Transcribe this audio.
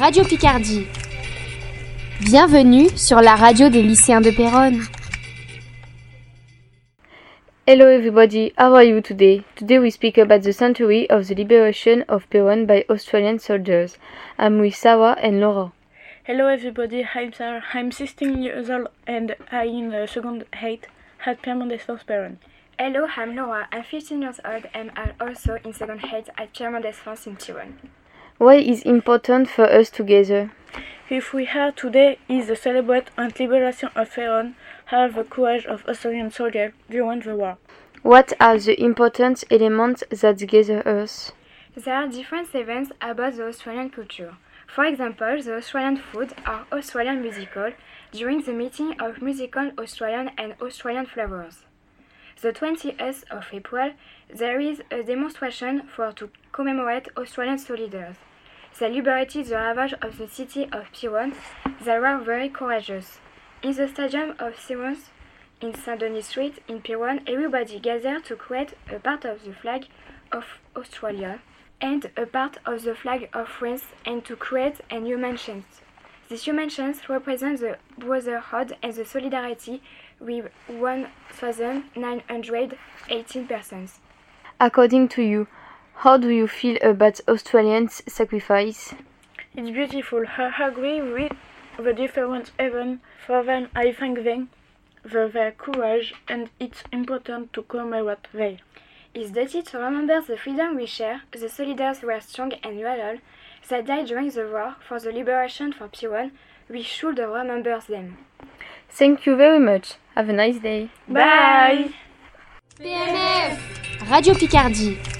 Radio Picardie. Bienvenue sur la radio des lycéens de Péronne. Hello everybody, how are you today? Today we speak about the century of the liberation of Péronne by Australian soldiers. I'm with Sarah and Laura. Hello everybody, I'm Sarah. I'm 16 years old and I'm in the second height at Piermont Desforces Péronne. Hello, I'm Laura. I'm 15 years old and I'm also in second height at Piermont Desforces in Péronne. Why is important for us together? If we have today is to celebrate and liberation of Péronne, have the courage of Australian soldiers during the war. What are the important elements that gather us? There are different events about the Australian culture. For example, the Australian food or Australian musical during the meeting of musical Australian and Australian flavors. The 20th of April, there is a demonstration for to commemorate Australian soldiers. They liberated the ravage of the city of Péronne. They were very courageous. In the stadium of Sirens, in Saint Denis Street, in Péronne, everybody gathered to create a part of the flag of Australia and a part of the flag of France and to create a new mansion. These new mansions represent the brotherhood and the solidarity with 1,918 persons. According to you, how do you feel about Australians' sacrifice? It's beautiful. I agree with the different events for them. I thank them for their courage and it's important to commemorate them. It's duty to remember the freedom we share. The soldiers were strong and loyal. They died during the war for the liberation for Péronne. We should remember them. Thank you very much. Have a nice day. Bye. PNF Radio Picardie.